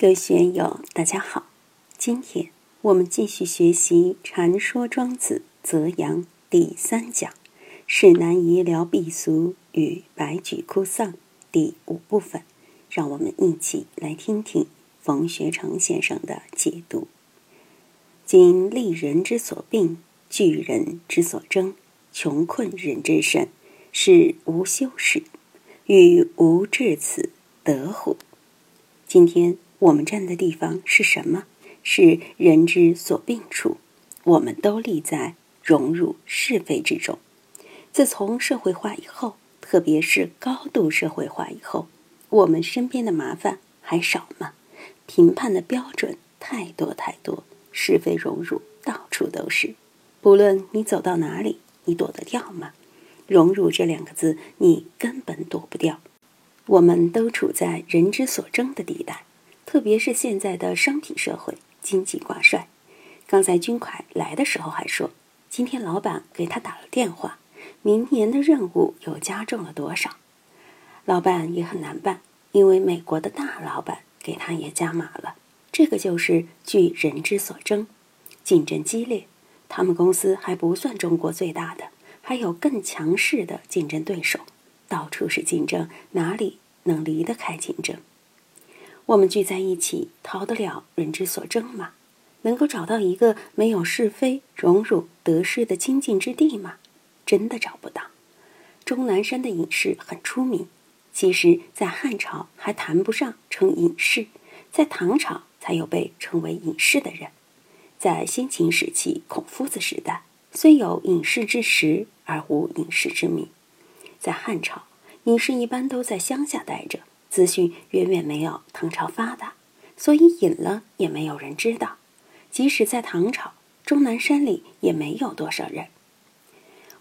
各位学友，大家好！今天我们继续学习《禅说庄子泽阳》第三讲“是难移疗避俗与白举哭丧”第五部分，让我们一起来听听冯学成先生的解读。今利人之所病，惧人之所争，穷困人之甚，是无修饰，欲无至此，得乎？今天。我们站的地方是什么？是人之所病处。我们都立在融入是非之中。自从社会化以后，特别是高度社会化以后，我们身边的麻烦还少吗？评判的标准太多太多，是非融入到处都是。不论你走到哪里，你躲得掉吗？融入这两个字，你根本躲不掉。我们都处在人之所争的地带。特别是现在的商品社会，经济挂帅。刚才军凯来的时候还说，今天老板给他打了电话，明年的任务又加重了多少？老板也很难办，因为美国的大老板给他也加码了。这个就是据人之所争，竞争激烈。他们公司还不算中国最大的，还有更强势的竞争对手，到处是竞争，哪里能离得开竞争？我们聚在一起，逃得了人之所争吗？能够找到一个没有是非、荣辱、得失的清净之地吗？真的找不到。钟南山的隐士很出名，其实，在汉朝还谈不上称隐士，在唐朝才有被称为隐士的人。在先秦时期，孔夫子时代，虽有隐士之实，而无隐士之名。在汉朝，隐士一般都在乡下待着。资讯远远没有唐朝发达，所以隐了也没有人知道。即使在唐朝，终南山里也没有多少人。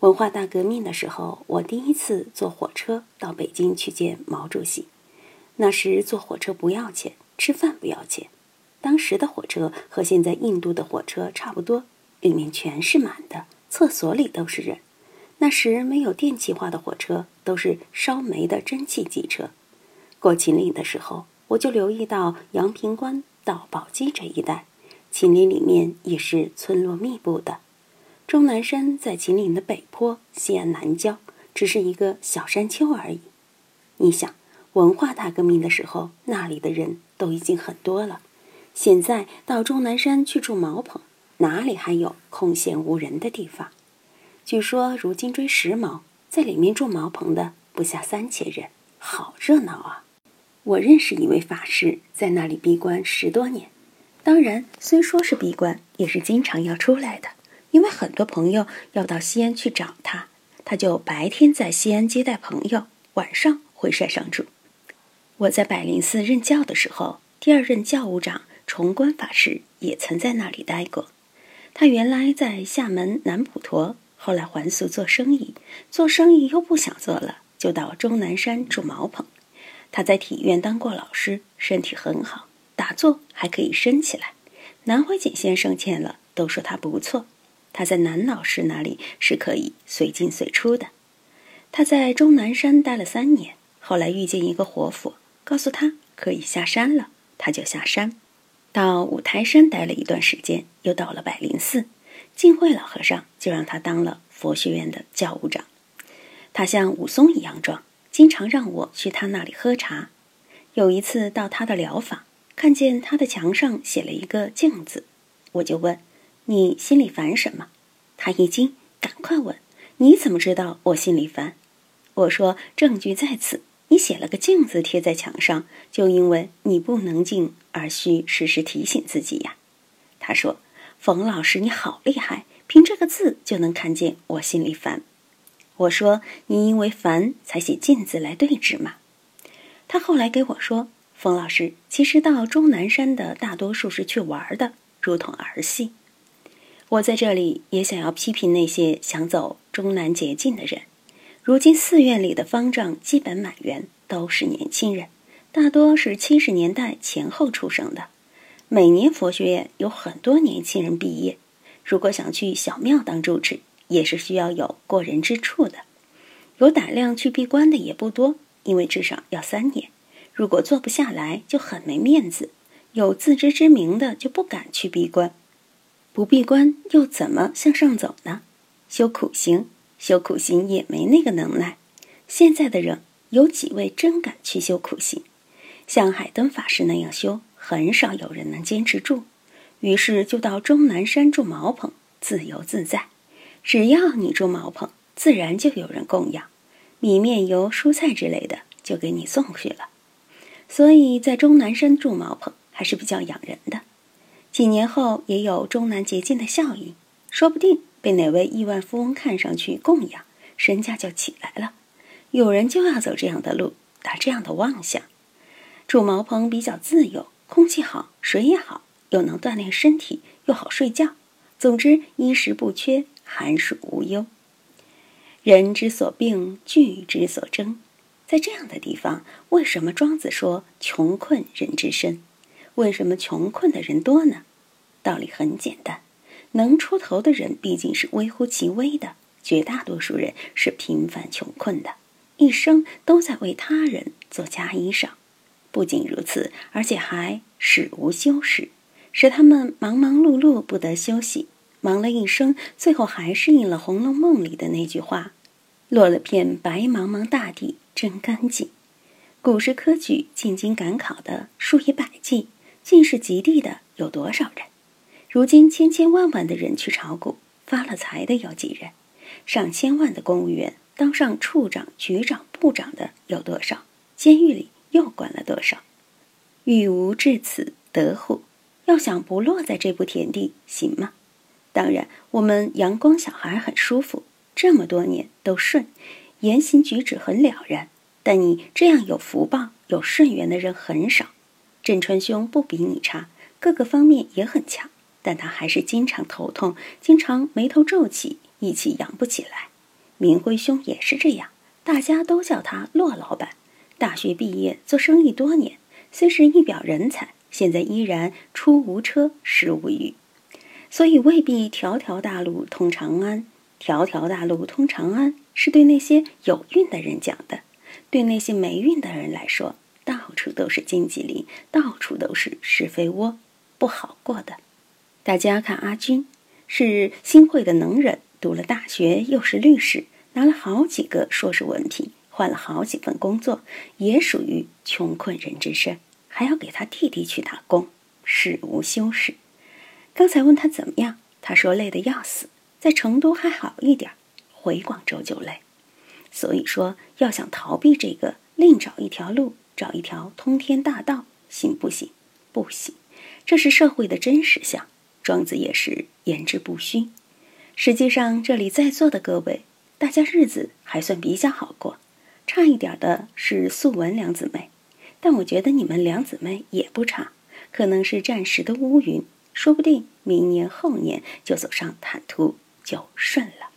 文化大革命的时候，我第一次坐火车到北京去见毛主席。那时坐火车不要钱，吃饭不要钱。当时的火车和现在印度的火车差不多，里面全是满的，厕所里都是人。那时没有电气化的火车，都是烧煤的蒸汽机车。过秦岭的时候，我就留意到阳平关到宝鸡这一带，秦岭里面也是村落密布的。终南山在秦岭的北坡，西安南郊，只是一个小山丘而已。你想，文化大革命的时候，那里的人都已经很多了。现在到终南山去住茅棚，哪里还有空闲无人的地方？据说如今追时髦，在里面住茅棚的不下三千人，好热闹啊！我认识一位法师，在那里闭关十多年。当然，虽说是闭关，也是经常要出来的，因为很多朋友要到西安去找他，他就白天在西安接待朋友，晚上回山上住。我在百灵寺任教的时候，第二任教务长崇观法师也曾在那里待过。他原来在厦门南普陀，后来还俗做生意，做生意又不想做了，就到终南山住茅棚。他在体院当过老师，身体很好，打坐还可以升起来。南怀瑾先生见了都说他不错。他在南老师那里是可以随进随出的。他在终南山待了三年，后来遇见一个活佛，告诉他可以下山了，他就下山。到五台山待了一段时间，又到了百灵寺，净慧老和尚就让他当了佛学院的教务长。他像武松一样壮。经常让我去他那里喝茶。有一次到他的疗房，看见他的墙上写了一个“镜”字，我就问：“你心里烦什么？”他一惊，赶快问：“你怎么知道我心里烦？”我说：“证据在此，你写了个‘镜’字贴在墙上，就因为你不能静，而需时时提醒自己呀。”他说：“冯老师，你好厉害，凭这个字就能看见我心里烦。”我说：“你因为烦才写镜子来对质嘛。”他后来给我说：“冯老师，其实到终南山的大多数是去玩的，如同儿戏。”我在这里也想要批评那些想走终南捷径的人。如今寺院里的方丈基本满员都是年轻人，大多是七十年代前后出生的。每年佛学院有很多年轻人毕业，如果想去小庙当住持。也是需要有过人之处的，有胆量去闭关的也不多，因为至少要三年。如果做不下来，就很没面子。有自知之明的就不敢去闭关，不闭关又怎么向上走呢？修苦行，修苦行也没那个能耐。现在的人有几位真敢去修苦行？像海灯法师那样修，很少有人能坚持住。于是就到终南山住茅棚，自由自在。只要你住茅棚，自然就有人供养，米面油、蔬菜之类的就给你送去了。所以在终南山住茅棚还是比较养人的。几年后也有终南捷径的效应，说不定被哪位亿万富翁看上去供养，身价就起来了。有人就要走这样的路，打这样的妄想。住茅棚比较自由，空气好，水也好，又能锻炼身体，又好睡觉。总之，衣食不缺，寒暑无忧。人之所病，惧之所争。在这样的地方，为什么庄子说“穷困人之身”？为什么穷困的人多呢？道理很简单，能出头的人毕竟是微乎其微的，绝大多数人是平凡穷困的，一生都在为他人做嫁衣裳。不仅如此，而且还使无休止，使他们忙忙碌碌不得休息，忙了一生，最后还是应了《红楼梦》里的那句话：“落了片白茫茫大地。”真干净。古时科举进京赶考的数以百计，进士及第的有多少人？如今千千万万的人去炒股，发了财的有几人？上千万的公务员当上处长、局长、部长的有多少？监狱里又关了多少？欲无至此得乎？要想不落在这步田地，行吗？当然，我们阳光小孩很舒服，这么多年都顺。言行举止很了然，但你这样有福报、有顺缘的人很少。郑川兄不比你差，各个方面也很强，但他还是经常头痛，经常眉头皱起，意气扬不起来。明辉兄也是这样，大家都叫他骆老板。大学毕业做生意多年，虽是一表人才，现在依然出无车，食无鱼。所以未必条条大路通长安，条条大路通长安。是对那些有运的人讲的，对那些没运的人来说，到处都是荆棘林，到处都是是非窝，不好过的。大家看阿军，是新会的能人，读了大学，又是律师，拿了好几个硕士文凭，换了好几份工作，也属于穷困人之身，还要给他弟弟去打工，事无休止。刚才问他怎么样，他说累得要死，在成都还好一点。回广州就累，所以说要想逃避这个，另找一条路，找一条通天大道，行不行？不行，这是社会的真实相。庄子也是言之不虚。实际上，这里在座的各位，大家日子还算比较好过，差一点的是素文两姊妹，但我觉得你们两姊妹也不差，可能是暂时的乌云，说不定明年后年就走上坦途，就顺了。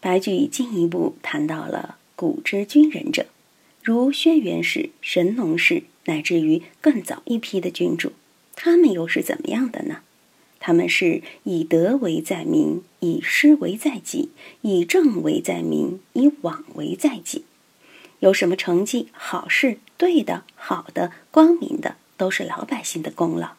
白居易进一步谈到了古之军人者，如轩辕氏、神农氏，乃至于更早一批的君主，他们又是怎么样的呢？他们是以德为在民，以失为在己，以正为在民，以枉为在己。有什么成绩、好事、对的、好的、光明的，都是老百姓的功劳。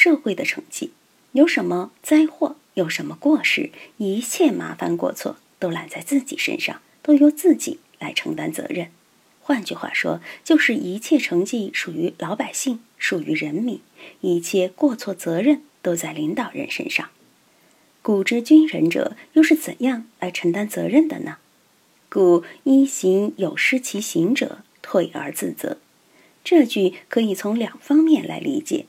社会的成绩，有什么灾祸，有什么过失，一切麻烦过错。都揽在自己身上，都由自己来承担责任。换句话说，就是一切成绩属于老百姓，属于人民；一切过错责任都在领导人身上。古之军人者，又是怎样来承担责任的呢？故一行有失其行者，退而自责。这句可以从两方面来理解：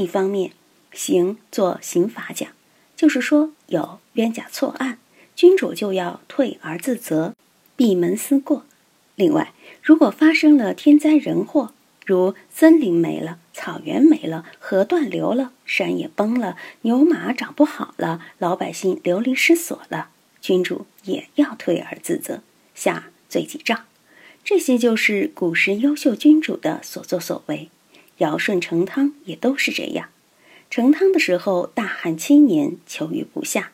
一方面，刑做刑法讲，就是说有冤假错案。君主就要退而自责，闭门思过。另外，如果发生了天灾人祸，如森林没了、草原没了、河断流了、山也崩了、牛马长不好了、老百姓流离失所了，君主也要退而自责，下罪己诏。这些就是古时优秀君主的所作所为。尧舜成汤也都是这样。成汤的时候，大旱七年，求雨不下。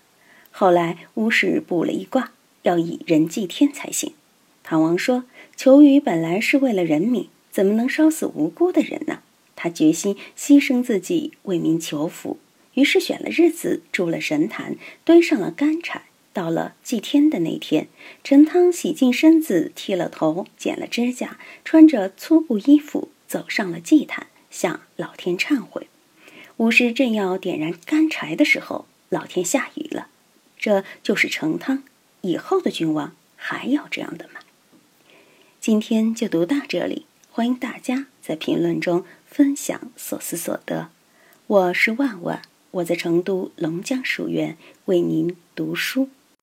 后来巫师卜了一卦，要以人祭天才行。唐王说：“求雨本来是为了人民，怎么能烧死无辜的人呢？”他决心牺牲自己为民求福，于是选了日子，筑了神坛，堆上了干柴。到了祭天的那天，陈汤洗净身子，剃了头，剪了指甲，穿着粗布衣服，走上了祭坛，向老天忏悔。巫师正要点燃干柴的时候，老天下雨了。这就是成汤。以后的君王还要这样的吗？今天就读到这里，欢迎大家在评论中分享所思所得。我是万万，我在成都龙江书院为您读书。